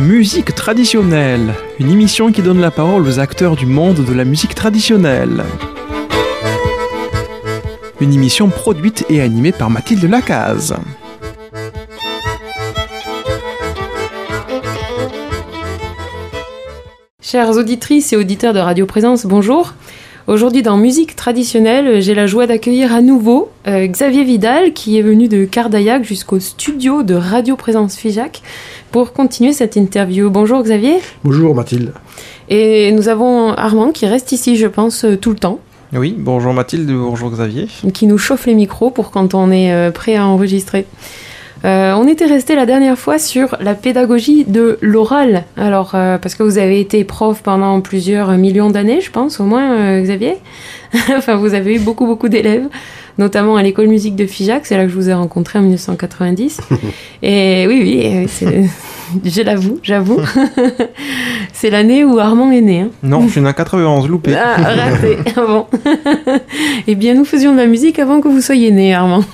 Musique traditionnelle, une émission qui donne la parole aux acteurs du monde de la musique traditionnelle. Une émission produite et animée par Mathilde Lacaze. Chères auditrices et auditeurs de Radio Présence, bonjour. Aujourd'hui dans Musique traditionnelle, j'ai la joie d'accueillir à nouveau euh, Xavier Vidal qui est venu de Cardaillac jusqu'au studio de Radio Présence Figeac pour continuer cette interview. Bonjour Xavier. Bonjour Mathilde. Et nous avons Armand qui reste ici, je pense, euh, tout le temps. Oui, bonjour Mathilde, bonjour Xavier. Qui nous chauffe les micros pour quand on est euh, prêt à enregistrer. Euh, on était resté la dernière fois sur la pédagogie de l'oral. Alors, euh, parce que vous avez été prof pendant plusieurs millions d'années, je pense, au moins, euh, Xavier. enfin, vous avez eu beaucoup, beaucoup d'élèves, notamment à l'école musique de Figeac. C'est là que je vous ai rencontré en 1990. Et oui, oui, c'est- je l'avoue, j'avoue. c'est l'année où Armand est né. hein. Non, je suis né en 91, loupé. Ah, raté. Ah bon. eh bien, nous faisions de la musique avant que vous soyez né, Armand.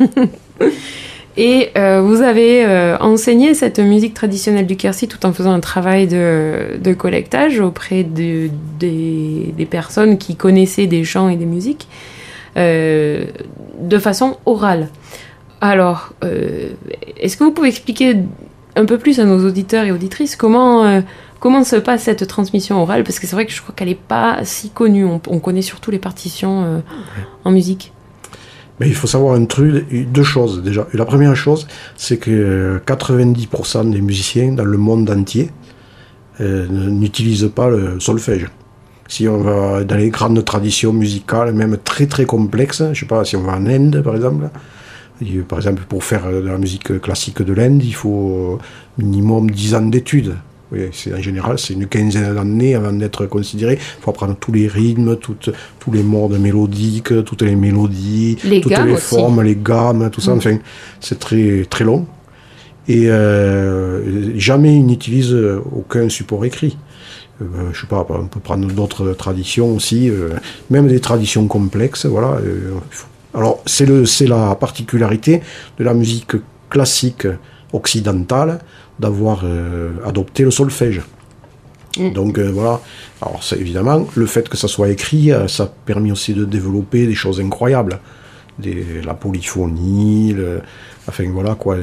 Et euh, vous avez euh, enseigné cette musique traditionnelle du Quercy tout en faisant un travail de, de collectage auprès de, des, des personnes qui connaissaient des chants et des musiques euh, de façon orale. Alors, est-ce que vous pouvez expliquer un peu plus à nos auditeurs et auditrices comment, comment se passe cette transmission orale? Parce que c'est vrai que je crois qu'elle n'est pas si connue. On, on connaît surtout les partitions en musique. Mais il faut savoir un truc, deux choses déjà. La première chose, c'est que 90% des musiciens dans le monde entier euh, n'utilisent pas le solfège. Si on va dans les grandes traditions musicales, même très très complexes, je sais pas, si on va en Inde par exemple, par exemple pour faire de la musique classique de l'Inde, il faut minimum 10 ans d'études. Oui, c'est en général, c'est une quinzaine d'années avant d'être considéré. Il faut apprendre tous les rythmes, toutes, tous les modes mélodiques, toutes les mélodies, Les toutes les aussi. formes, les gammes, tout ça. Mm. Enfin, c'est très, très long. Et euh, jamais ils n'utilisent aucun support écrit. Euh, je sais pas, on peut prendre d'autres traditions aussi, euh, même des traditions complexes, voilà. euh, alors, c'est la particularité de la musique classique occidentale d'avoir euh, adopté le solfège. Mm. Donc euh, voilà. Alors c'est évidemment le fait que ça soit écrit, euh, ça a permis aussi de développer des choses incroyables, des, la polyphonie, le- enfin voilà quoi,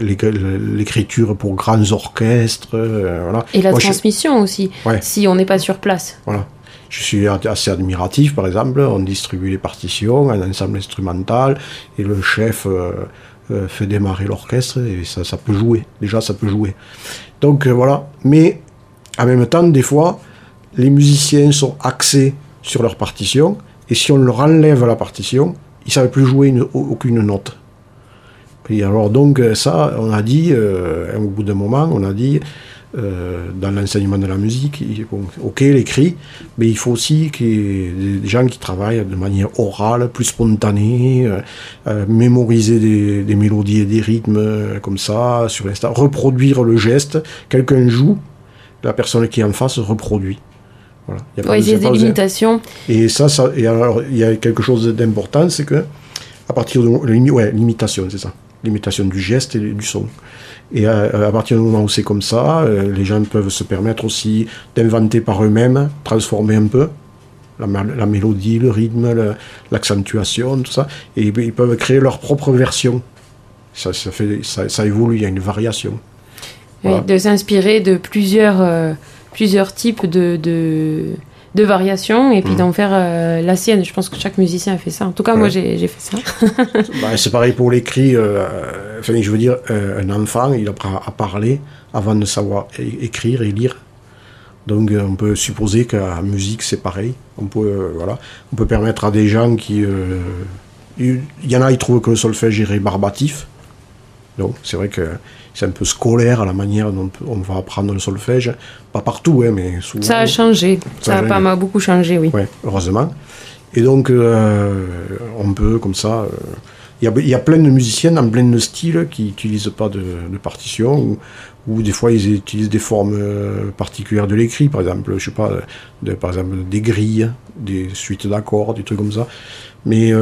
l'écriture pour grands orchestres, euh, voilà. Et la Moi, je- transmission aussi, Ouais. si on n'est pas sur place. voilà. Je suis assez admiratif, par exemple, on distribue les partitions, un ensemble instrumental, et le chef euh, fait démarrer l'orchestre, et ça, ça peut jouer. Déjà, ça peut jouer. Donc euh, voilà. Mais en même temps, des fois, les musiciens sont axés sur leur partition, et si on leur enlève la partition, ils ne savent plus jouer une- aucune note. Et alors donc euh, ça, on a dit, euh, au bout d'un moment, on a dit, euh, dans l'enseignement de la musique, il- bon, ok l'écrit, mais il faut aussi qu'il y ait des- gens qui travaillent de manière orale, plus spontanée, euh, euh, mémoriser des, des mélodies et des rythmes euh, comme ça, sur l'instant, reproduire le geste, quelqu'un joue, la personne qui est en face reproduit. Voilà. Il y a des besoin- limitations. et ça, ça et alors, il y a quelque chose d'important, c'est que, à partir de ouais, l'imitation, c'est ça, l'imitation du geste et du son. Et à, à partir du moment où c'est comme ça, euh, les gens peuvent se permettre aussi d'inventer par eux-mêmes, transformer un peu la, mé- la mélodie, le rythme, l'accentuation, tout ça, et ils, peuvent créer leur propre version. Ça, ça, fait, ça, ça évolue, il y a une variation. Oui, de s'inspirer de plusieurs, euh, plusieurs types de, de, de variations et puis Mhm. d'en faire euh, la sienne. Je pense que chaque musicien a fait ça. En tout cas, moi, Ouais. j'ai j'ai fait ça. Bah, c'est pareil pour l'écrit. euh, enfin, je veux dire, euh, un enfant, il apprend à parler avant de savoir écrire et lire. Donc, on peut supposer qu'en musique, c'est pareil. On peut, voilà, on peut permettre à des gens qui, il il y en a, ils trouvent que le solfège est rébarbatif. Donc, c'est vrai que c'est un peu scolaire à la manière dont on va apprendre le solfège. Pas partout, hein, mais souvent. Ça a changé. Ça, a pas beaucoup changé, oui. Ouais, heureusement. Et donc, euh, on peut, comme ça. euh, Il y, a, il y a plein de musiciens dans plein de styles qui n'utilisent pas de, de partition, ou, ou des fois ils utilisent des formes euh, particulières de l'écrit, par exemple, je sais pas, de, par exemple des grilles, des suites d'accords, des trucs comme ça. Mais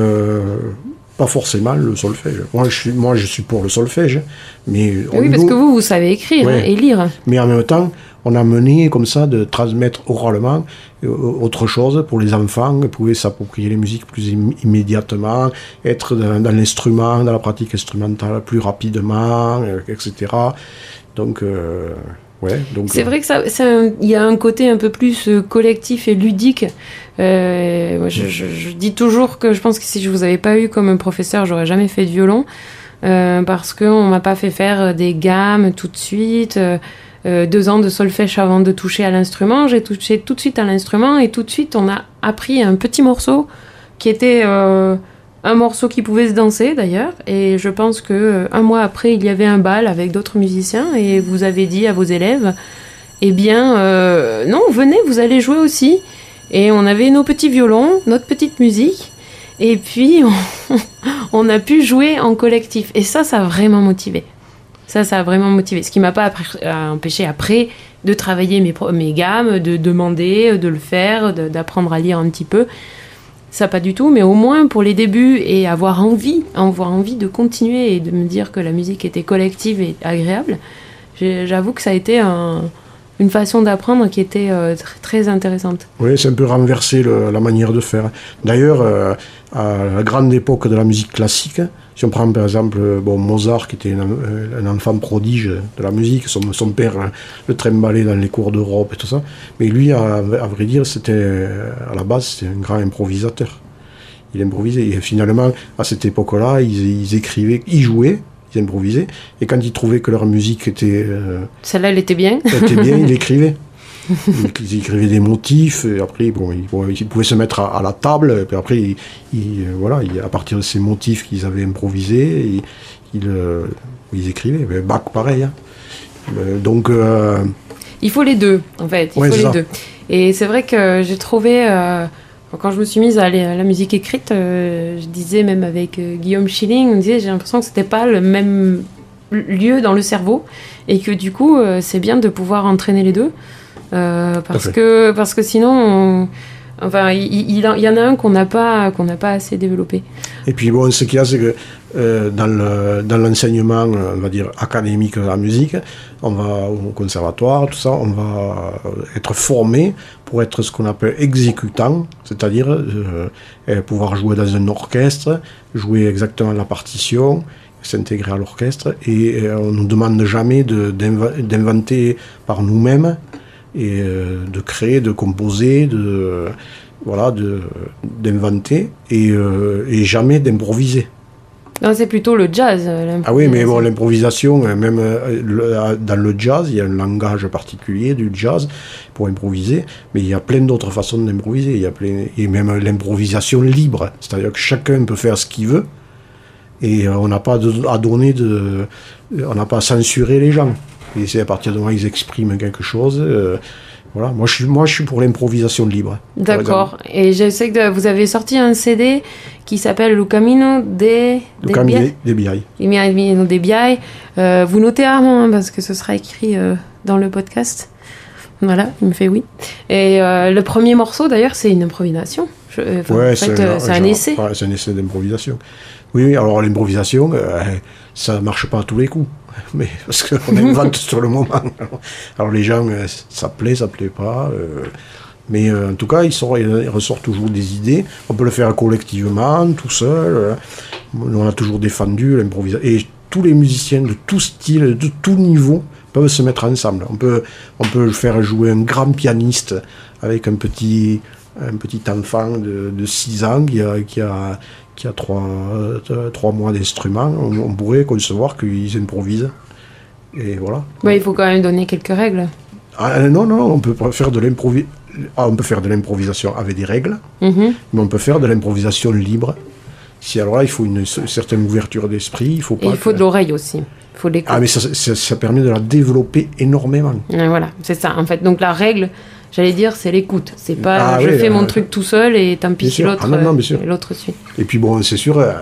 pas forcément le solfège. Moi, je suis, moi, je suis pour le solfège, mais oui, parce que vous, vous savez écrire et lire. Mais en même temps, on a mené comme ça de transmettre oralement euh, autre chose pour les enfants, ils pouvaient s'approprier les musiques plus immédiatement, être dans, l'instrument, dans la pratique instrumentale plus rapidement, euh, etc. Donc, euh, ouais. Donc, c'est vrai que ça, il y a un côté un peu plus collectif et ludique. je, dis toujours que je pense que si je vous avais pas eu comme professeur, j'aurais jamais fait de violon. parce qu'on m'a pas fait faire des gammes tout de suite. Euh, deux ans de solfège avant de toucher à l'instrument. J'ai touché tout de suite à l'instrument et tout de suite on a appris un petit morceau qui était euh, un morceau qui pouvait se danser d'ailleurs. Et je pense que euh, un mois après il y avait un bal avec d'autres musiciens et vous avez dit à vos élèves, eh bien non venez vous allez jouer aussi. Et on avait nos petits violons, notre petite musique. Et puis, on a pu jouer en collectif. Et ça, ça a vraiment motivé. Ça, ça a vraiment motivé. Ce qui m'a pas euh, empêché après de travailler mes, mes gammes, de demander, de le faire, d'apprendre à lire un petit peu. Ça, pas du tout, mais au moins pour les débuts et avoir envie, avoir envie de continuer et de me dire que la musique était collective et agréable, j'avoue que ça a été une façon d'apprendre qui était euh, très intéressante. Oui, c'est un peu renversé la manière de faire. D'ailleurs, euh, à la grande époque de la musique classique, si on prend par exemple bon, Mozart, qui était un, enfant prodige de la musique, son, père le trimballait dans les cours d'Europe et tout ça, mais lui, à, vrai dire, c'était à la base, c'était un grand improvisateur. Il improvisait. Et finalement, à cette époque-là, ils, écrivaient, ils jouaient, ils improvisaient, et quand ils trouvaient que leur musique était. Euh, Celle-là, elle était bien. Elle était bien, ils l'écrivaient. ils écrivaient des motifs, et après, bon, ils, pouvaient se mettre à, la table, et puis après, ils, voilà, à partir de ces motifs qu'ils avaient improvisés, ils, euh, ils écrivaient. Mais Bach, pareil. Hein. Euh, donc. Euh, il faut les deux, en fait. Il faut les deux. Et c'est vrai que j'ai trouvé. Quand je me suis mise à, aller à la musique écrite, je disais même avec Guillaume Schilling, on disait j'ai l'impression que c'était pas le même lieu dans le cerveau et que du coup c'est bien de pouvoir entraîner les deux. Euh, parce, que, parce que sinon, enfin, il, y en a un qu'on n'a pas, qu'on pas assez développé. Et puis bon, ce qu'il y a, c'est que euh, dans l'enseignement, euh, on va dire, académique de la musique, on va au conservatoire, tout ça, on va être formé pour être ce qu'on appelle exécutant, c'est-à-dire euh, pouvoir jouer dans un orchestre, jouer exactement la partition, s'intégrer à l'orchestre, et on ne nous demande jamais d'inventer par nous-mêmes et euh, de créer, de composer, de voilà, d'inventer et, euh, et, jamais d'improviser. Non, c'est plutôt le jazz. Euh, ah oui, mais bon, l'improvisation, même dans le jazz, il y a un langage particulier du jazz pour improviser, mais il y a plein d'autres façons d'improviser. Il y a plein, et même l'improvisation libre, c'est-à-dire que chacun peut faire ce qu'il veut et on n'a pas à donner de, on n'a pas à censurer les gens. Et c'est à partir du moment ils expriment quelque chose. Euh, voilà, moi je suis, moi je suis pour l'improvisation libre. D'accord. Et je sais que vous avez sorti un CD qui s'appelle Le Camino de Le Camino de Biai. Le Camino de Biai. Euh, vous notez Armand hein, parce que ce sera écrit euh, dans le podcast. Voilà, il me fait oui. Et le premier morceau d'ailleurs, c'est une improvisation. ouais, c'est un, essai. c'est un essai d'improvisation. Oui, oui, alors l'improvisation, ça marche pas à tous les coups. Mais parce qu'on invente sur le moment. Alors les gens, euh, ça plaît, ça plaît pas. Euh, mais euh, en tout cas, il, ressort toujours des idées. On peut le faire collectivement, tout seul. On a toujours défendu l'improvisation. Et tous les musiciens de tout style, de tout niveau, peuvent se mettre ensemble. On peut, on peut faire jouer un grand pianiste avec un petit, un petit enfant de, de 6 ans qui a, qui a, qui a trois, euh, trois mois d'instruments, on, pourrait concevoir qu'ils improvisent. Et voilà. il faut quand même donner quelques règles. Ah, euh, non, non, on peut faire de l'improvisation. Ah, on peut faire de l'improvisation avec des règles, mhm. mais on peut faire de l'improvisation libre. Si alors là, il faut une, certaine ouverture d'esprit, il faut pas. il faut de l'oreille aussi. Il faut ah, mais ça, ça, permet de la développer énormément. voilà, c'est ça. En fait, donc la règle, j'allais dire, c'est l'écoute. C'est pas ah je fais mon truc tout seul et tant pis si l'autre ah l'autre suit. Et puis bon, c'est sûr, euh,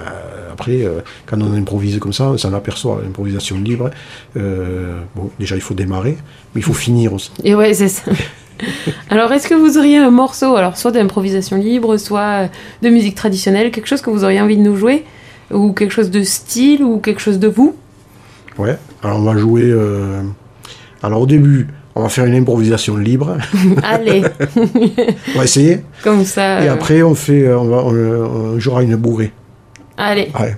après, euh, quand on improvise comme ça, on s'en aperçoit, l'improvisation libre. Euh, bon, déjà, il faut démarrer, mais il faut finir aussi. Et ouais, c'est ça. alors, est-ce que vous auriez un morceau, alors soit d'improvisation libre, soit de musique traditionnelle, quelque chose que vous auriez envie de nous jouer? Ou quelque chose de style ou quelque chose de vous? Ouais, alors on va jouer. Alors au début, on va faire une improvisation libre. Allez, on va essayer. comme ça. Et euh, après, on, fait, euh, on, va, on, on jouera une bourrée. Allez. Ouais.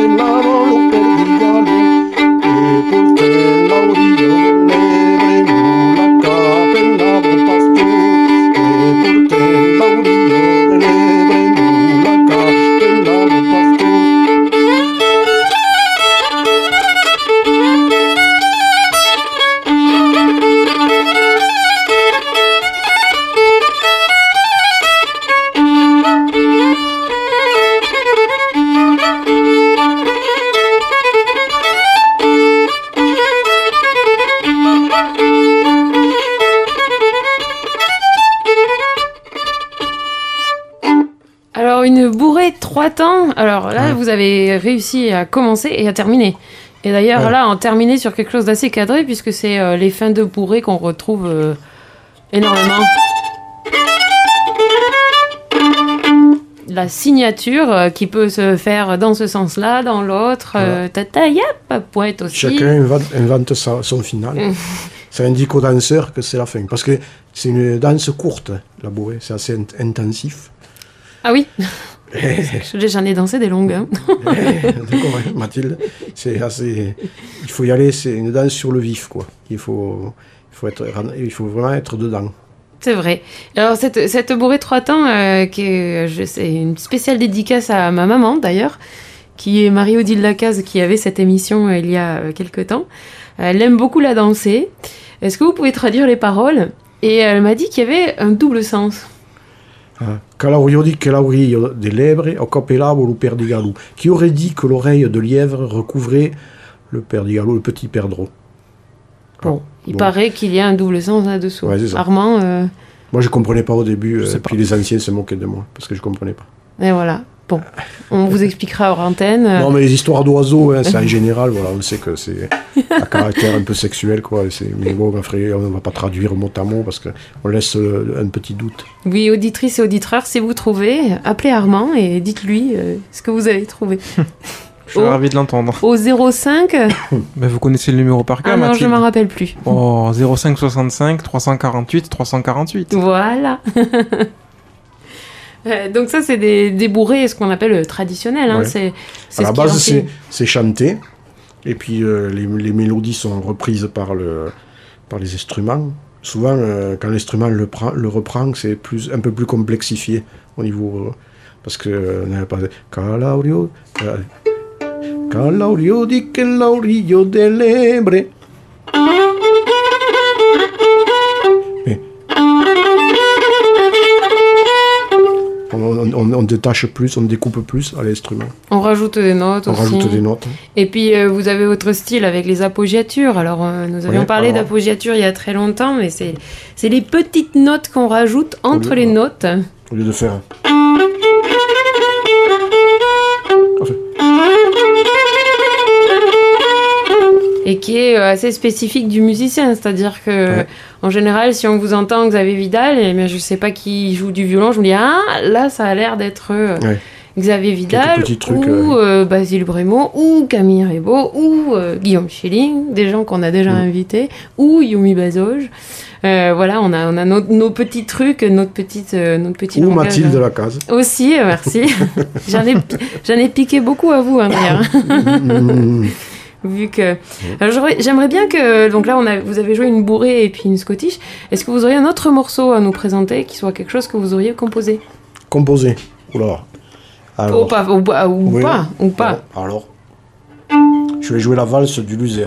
Dell'ebre, a réussi à commencer et à terminer. Et d'ailleurs, Ouais. là, en terminer sur quelque chose d'assez cadré, puisque c'est euh, les fins de bourrée qu'on retrouve euh, énormément. La signature euh, qui peut se faire dans ce sens-là, dans l'autre. Euh, tata, yap, poète aussi. Chacun invente, invente sa- son final. ça indique au danseur que c'est la fin. Parce que c'est une danse courte, la bourrée. C'est assez int- intensif. Ah oui J'en ai dansé des longues. hein. D'accord, hein, Mathilde C'est assez. Il faut y aller, c'est une danse sur le vif, quoi. Il faut, il faut, être, il faut vraiment être dedans. C'est vrai. Alors cette, cette bourrée trois temps, euh, qui est, je sais, une spéciale dédicace à ma maman d'ailleurs, qui est Marie-Odile Lacaze, qui avait cette émission euh, il y a euh, quelques temps. Elle aime beaucoup la danser. Est-ce que vous pouvez traduire les paroles? Et elle m'a dit qu'il y avait un double sens. Calaurio di che l'aurio de lebre o copelavo lo perdigalou. Qui aurait dit que l'oreille de lièvre recouvrait le le petit perdreau Bon, il Bon. paraît qu'il y a un double sens là-dessous. Ouais. Armand, euh, Moi, je comprenais pas au début, euh, pas. puis les anciens se moquaient de moi, parce que je comprenais pas. et voilà. Bon, on vous expliquera hors antenne. Non, mais les histoires d'oiseaux, hein, c'est en général, voilà, on sait que c'est à caractère un peu sexuel, quoi. Mais bon, on ne va pas traduire mot à mot parce qu'on laisse euh, un petit doute. Oui, auditrices et auditeurs, si vous trouvez, appelez Armand et dites-lui euh, ce que vous avez trouvé. Je suis Oh. ravi de l'entendre. Au 05 Mais vous connaissez le numéro par cœur, Ah non, je Mathilde m'en rappelle plus. Oh, 05 65 348 348. Voilà. Euh, donc ça, c'est des, des bourrées, ce qu'on appelle euh, traditionnels. Hein. Ouais. C'est, À la ce base, c'est c'est chanté, et puis euh, les, les mélodies sont reprises par, le, par les instruments. Souvent, euh, quand l'instrument le, prend- le reprend, c'est plus, un peu plus complexifié au niveau. parce que on pas. Calaurio. Calaurio di On, détache plus, on découpe plus à l'instrument. On rajoute des notes On aussi. rajoute des notes. Et puis euh, vous avez votre style avec les appoggiatures. Alors euh, nous avions parlé alors- d'appoggiature il y a très longtemps, mais c'est c'est les petites notes qu'on rajoute entre lieu- les notes. Au lieu de faire. Et qui est euh, assez spécifique du musicien. C'est-à-dire que, Ouais. en général, si on vous entend Xavier Vidal, et bien, je sais pas qui joue du violon, je me dis ah là, ça a l'air d'être euh, Ouais. Xavier Vidal ou euh, Basile Brémaud ou Camille Rebaud ou euh, Guillaume Schilling, des gens qu'on a déjà Mm. invités, ou Yumi Bazoge. Euh, voilà, on a, on a nos, nos petits trucs, notre petite, notre petit Ou langage. Mathilde Lacaze. Aussi, merci. j'en ai, ai piqué beaucoup à vous, hein, d'ailleurs Mm, vu que Alors, j'aurais- j'aimerais bien que donc là on a vous avez joué une bourrée et puis une scottish est-ce que vous auriez un autre morceau à nous présenter qui soit quelque chose que vous auriez composé? Composé. Oula. ou pas ou, pas- ou Oui. pas ou pas Alors, je vais jouer la valse du Luser.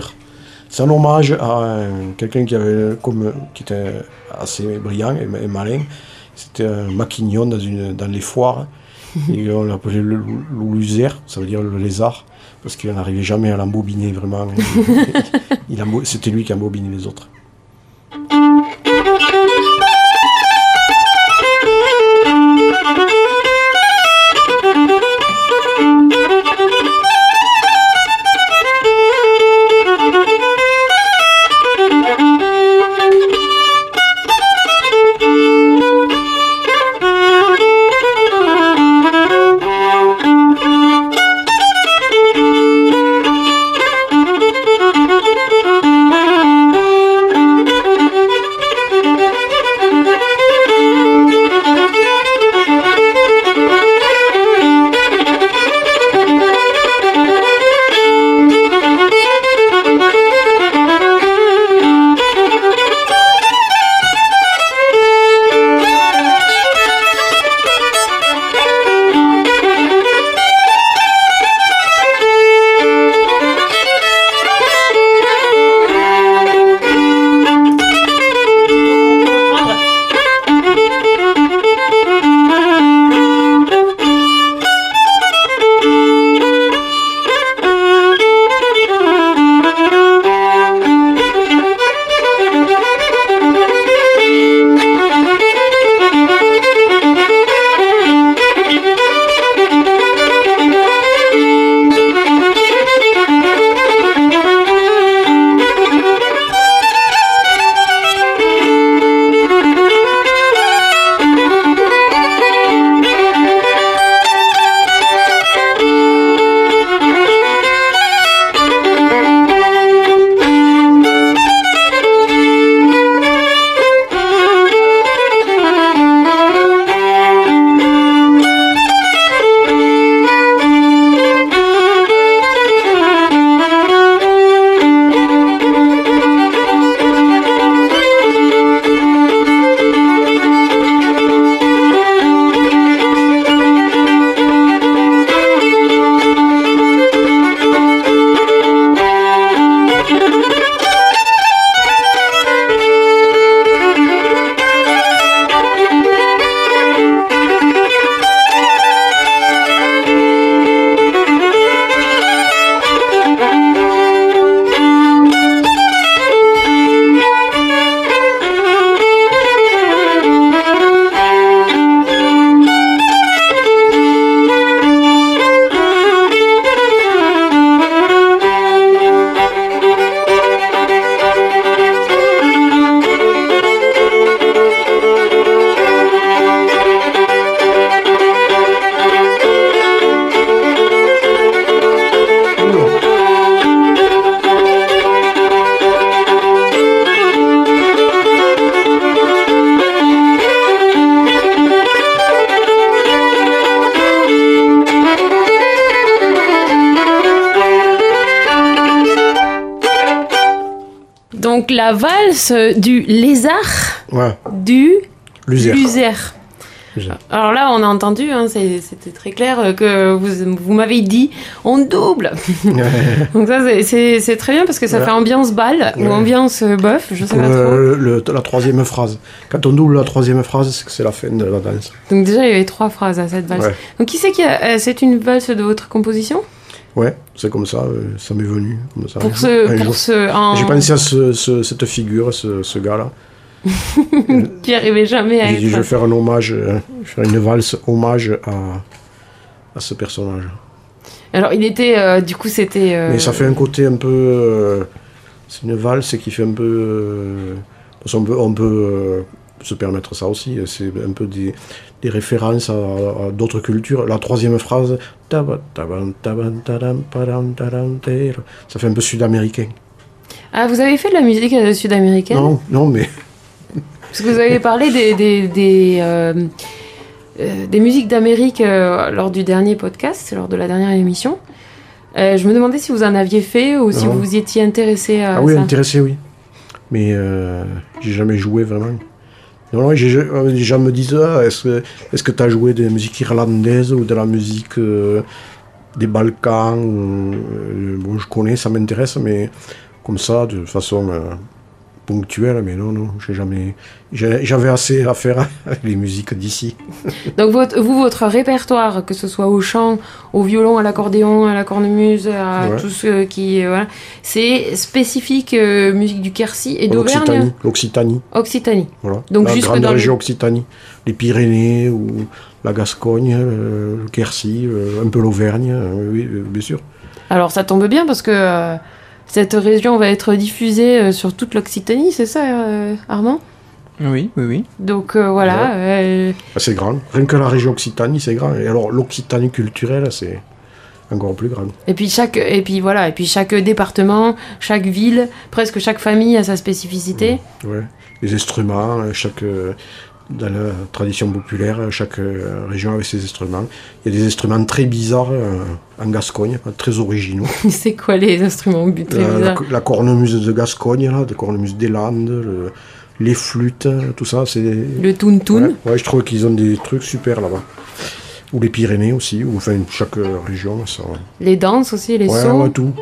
C'est un hommage à un- quelqu'un qui avait comme qui était assez brillant et, et malin. C'était un maquignon dans, une, dans les foires. et on l'appelait le, le ça veut dire le lézard, parce qu'il n'arrivait jamais à l'embobiner vraiment. Il C'était lui qui embobinait les autres. Donc la valse du lézard Ouais, du. Luser. Alors là, on a entendu, hein, c'était très clair, euh, que vous, vous m'avez dit on double. Donc ça, c'est très bien parce que ça fait ambiance balle ou ambiance euh, bœuf, je sais pas trop. la troisième phrase. Quand on double la troisième phrase, c'est que c'est la fin de la danse. Donc déjà, il y avait trois phrases à cette valse. Donc qui c'est qui a... C'est une valse de votre composition? Ouais, c'est comme ça, ça m'est venu. Comme ça. Pour ce, pour ce J'ai pensé à ce, cette figure, ce, ce gars-là. qui arrivait jamais à être. je vais faire un hommage, euh, faire une valse hommage à, à ce personnage. Alors, il était, euh, du coup, c'était. Euh, Mais ça fait un côté un peu. c'est une valse qui fait un peu. on peut, on peut se permettre ça aussi. C'est un peu des, des références à, d'autres cultures. La troisième phrase, ça fait un peu sud-américain. Ah, vous avez fait de la musique sud-américaine? Non, non, mais parce que vous avez parlé des, des, des, euh, euh, des musiques d'Amérique euh, lors du dernier podcast, lors de la dernière émission. je me demandais si vous en aviez fait ou si vous vous étiez intéressé à ah oui, intéressé, oui. Mais j'ai jamais joué vraiment. Les gens me disent ah, est-ce que tu as joué de la musique irlandaise ou de la musique des Balkans Bon, je connais, ça m'intéresse, mais comme ça, de façon ponctuel, mais non, non, j'ai jamais. J'avais assez à faire avec les musiques d'ici. Donc, votre, vous, votre répertoire, que ce soit au chant, au violon, à l'accordéon, à la cornemuse, à tout ce qui. Voilà, c'est spécifique euh, musique du Quercy et d'Auvergne L'Occitanie. Occitanie. Voilà. Donc, la grande région Occitanie. Les Pyrénées ou la Gascogne, le, Quercy, euh, un peu l'Auvergne, euh, oui, bien sûr. Alors, ça tombe bien parce que cette région va être diffusée euh, sur toute l'Occitanie, c'est ça, euh, Armand? Oui, oui, oui. Donc euh, voilà. Ah, c'est grand. Rien que la région Occitanie, c'est grand. Et alors l'Occitanie culturelle, c'est encore plus grand. Et puis chaque, et puis voilà, et puis chaque département, chaque ville, presque chaque famille a sa spécificité. Ouais. Les instruments, chaque dans la tradition populaire, chaque euh, région avait ses instruments. Il y a des instruments très bizarres euh, en Gascogne, très originaux. C'est quoi les instruments très bizarres la, cornemuse de Gascogne, là, la cornemuse des Landes, les flûtes, tout ça. c'est Le toun-toun ouais, je trouve qu'ils ont des trucs super là-bas. Ou les Pyrénées aussi, ou enfin chaque région. Ça... Les danses aussi, les ouais, Ouais, tout.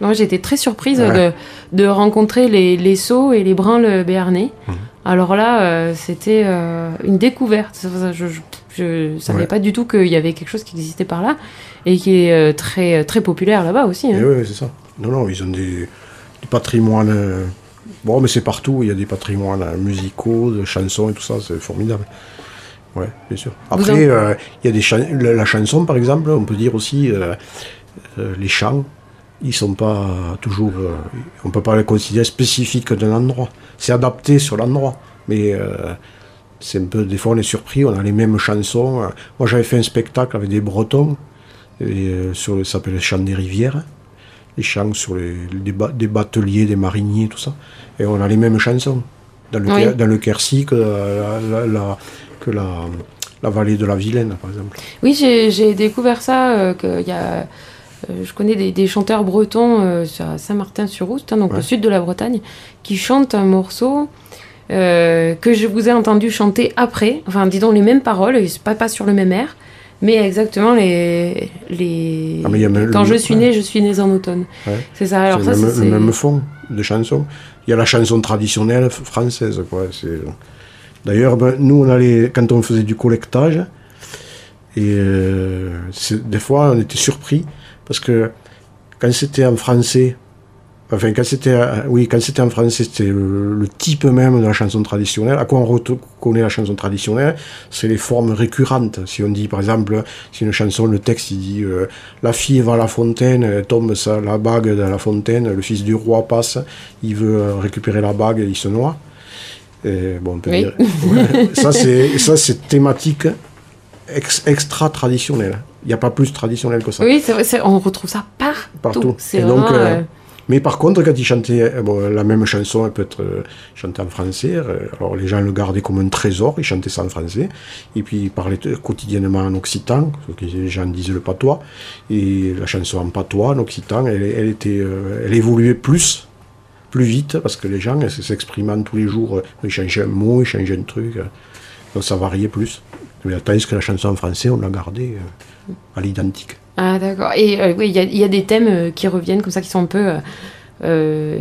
Moi, été très surprise de, de, rencontrer les, les sauts et les branles béarnais. Mhm. Alors là, euh, c'était euh, une découverte. Je ne savais pas du tout qu'il y avait quelque chose qui existait par là et qui est euh, très, très populaire là-bas aussi. Hein. Eh oui, c'est ça. Non, non, ils ont des, patrimoines. bon, mais c'est partout. Il y a des patrimoines musicaux, de chansons et tout ça. C'est formidable. Ouais, bien sûr. Après, il y a des la, la, chanson, par exemple, on peut dire aussi les chants ils sont pas toujours. Euh, on peut pas les considérer spécifiques d'un endroit. C'est adapté sur l'endroit. Mais euh, c'est un peu. Des fois, on est surpris, on a les mêmes chansons. Moi, j'avais fait un spectacle avec des Bretons, et, euh, sur, ça s'appelle les chants des rivières. Les chants sur les, des, bateliers, des mariniers, tout ça. Et on a les mêmes chansons. Dans le, dans le Quercy que la, que la, la, vallée de la Vilaine, par exemple. Oui, j'ai découvert ça, qu'il y a euh, je connais des, chanteurs bretons euh, à Saint-Martin-sur-Oust, hein, donc au sud de la Bretagne, qui chantent un morceau euh, que je vous ai entendu chanter après, enfin disons les mêmes paroles, pas, pas sur le même air, mais exactement les. les... Ah, Quand je suis né, je suis né en automne. C'est ça. Alors ça, c'est le même fond de chanson. Il y a la chanson traditionnelle française. Quoi. D'ailleurs, ben, nous, on allait, quand on faisait du collectage, et des fois, on était surpris parce que quand c'était en français, enfin quand c'était, oui, quand c'était en français, c'était le, type même de la chanson traditionnelle. À quoi on reconnaît la chanson traditionnelle? C'est les formes récurrentes. Si on dit, par exemple, si une chanson, le texte, il dit euh, la fille va à la fontaine, elle tombe sa, la bague dans la fontaine, le fils du roi passe, il veut récupérer la bague, il se noie. Et, bon, on peut dire, ça c'est ça c'est thématique extra traditionnelle. Il n'y a pas plus traditionnel que ça. Oui, c'est vrai, on retrouve ça partout. Partout. donc, euh, euh, Mais par contre, quand il chantait bon, la même chanson, elle peut être euh, chantée en français. alors les gens le gardaient comme un trésor, ils chantaient ça en français. Et puis ils parlaient quotidiennement en occitan, ce que les gens disaient le patois. Et la chanson en patois, en occitan, elle, elle était, elle évoluait plus, plus vite, parce que les gens s'exprimant tous les jours, ils changeaient un mot, ils changeaient un truc. Donc ça variait plus. Mais tandis que la chanson en français, on l'a gardée euh, à l'identique. Ah d'accord. Et euh, oui, il y, a- il y a des thèmes euh, qui reviennent comme ça, qui sont un peu euh,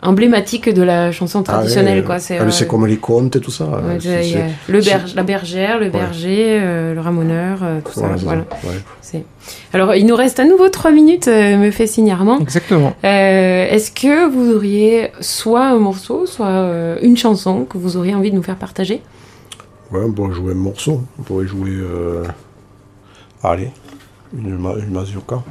emblématiques de la chanson traditionnelle. Ah ouais, quoi. C'est, ah, euh, c'est comme les contes et tout ça. ouais, C'est- c'est- le berge- la bergère, le berger, euh, le ramoneur, euh, tout ça. Voilà, c'est Alors, il nous reste à nouveau trois minutes, euh, me fait signe Armand. Exactement. Euh, Est-ce que vous auriez soit un morceau, soit euh, une chanson que vous auriez envie de nous faire partager? Ouais, on pourrait jouer un morceau. On pourrait jouer. Allez, une, une mazurka.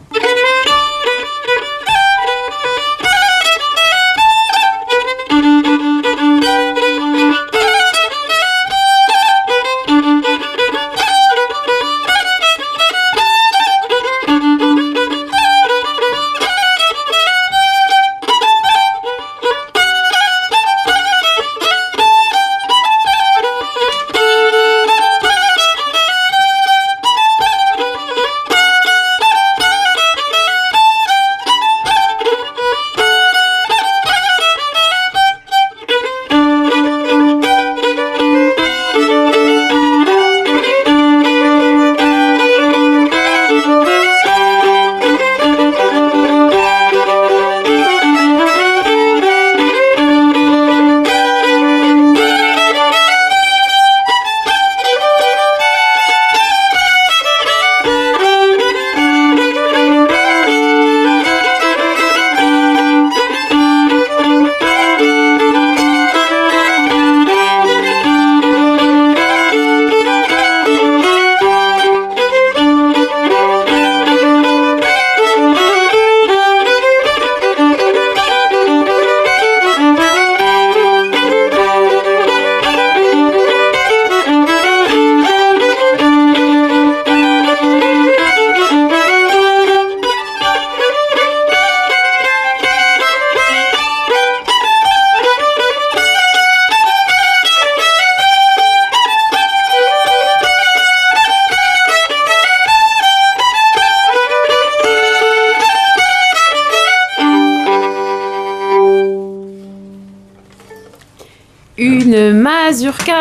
Mazurka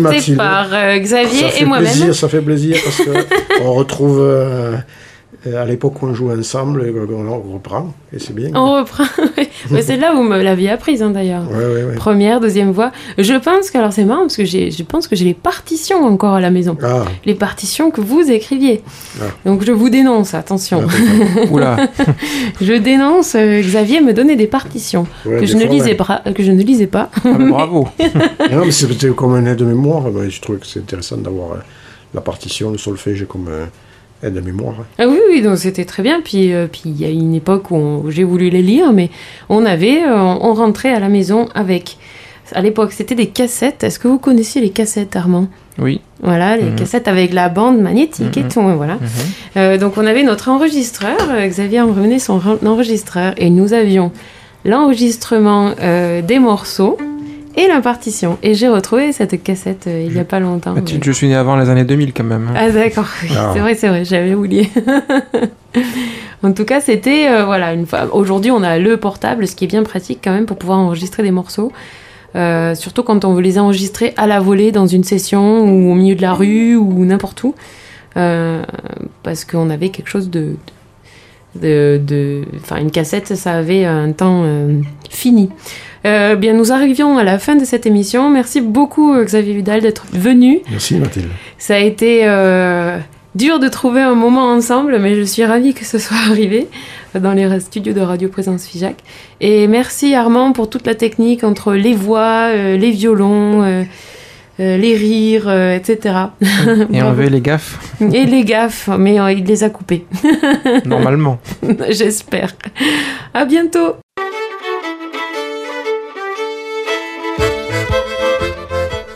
Mathilde. par euh, Ça Xavier fait et moi-même. plaisir, ça fait plaisir parce que on retrouve euh, à l'époque où on jouait ensemble, on, reprend et c'est bien. On reprend. Mais c'est là où vous me l'aviez apprise hein, d'ailleurs. Ouais, ouais, ouais. Première, deuxième voix. Je pense que alors c'est marrant parce que j'ai, je pense que j'ai les partitions encore à la maison. Ah, Les partitions que vous écriviez. Ah. Donc je vous dénonce, attention. Oula. Je dénonce. euh, Xavier me donnait des partitions ouais, que des je ne lisais ouais. pas, que je ne lisais pas. Ah, bravo. Non, mais c'était comme un aide-mémoire. mais Je trouvais que c'est intéressant d'avoir euh, la partition, le solfège comme euh, aide-mémoire. Ah oui, oui, donc c'était très bien. Puis, euh, puis il y a une époque où, on- où j'ai voulu les lire, mais on avait, euh, on rentrait à la maison avec. À l'époque, c'était des cassettes. Est-ce que vous connaissiez les cassettes, Armand? Oui. Voilà, les Mhm. cassettes avec la bande magnétique et Mhm. tout. Voilà. Mhm. Euh, donc on avait notre enregistreur. euh, Xavier emmenait son ren- enregistreur et nous avions l'enregistrement euh, des morceaux et la partition. Et j'ai retrouvé cette cassette euh, il y a pas longtemps. Mathilde, mais- je suis né avant les années 2000 quand même. hein. ah d'accord, oui, Ah. c'est vrai, c'est vrai, j'avais oublié. en tout cas, c'était euh, voilà une fois. Aujourd'hui, on a le portable, ce qui est bien pratique quand même pour pouvoir enregistrer des morceaux. Euh, surtout quand on veut les enregistrer à la volée dans une session ou au milieu de la rue ou n'importe où, parce qu'on avait quelque chose de, de, de- enfin une cassette, ça avait un temps fini. Euh, bien, nous arrivions à la fin de cette émission. Merci beaucoup Xavier Vidal d'être venu. Merci Mathilde. Ça a été euh, dur de trouver un moment ensemble, mais je suis ravie que ce soit arrivé dans les studios de Radio Présence Figeac. Et merci Armand pour toute la technique entre les voix, euh, les violons, euh, euh, les rires, euh, etc. Et enlever les gaffes, Et les gaffes, mais euh, il les a coupés, normalement. j'espère. À bientôt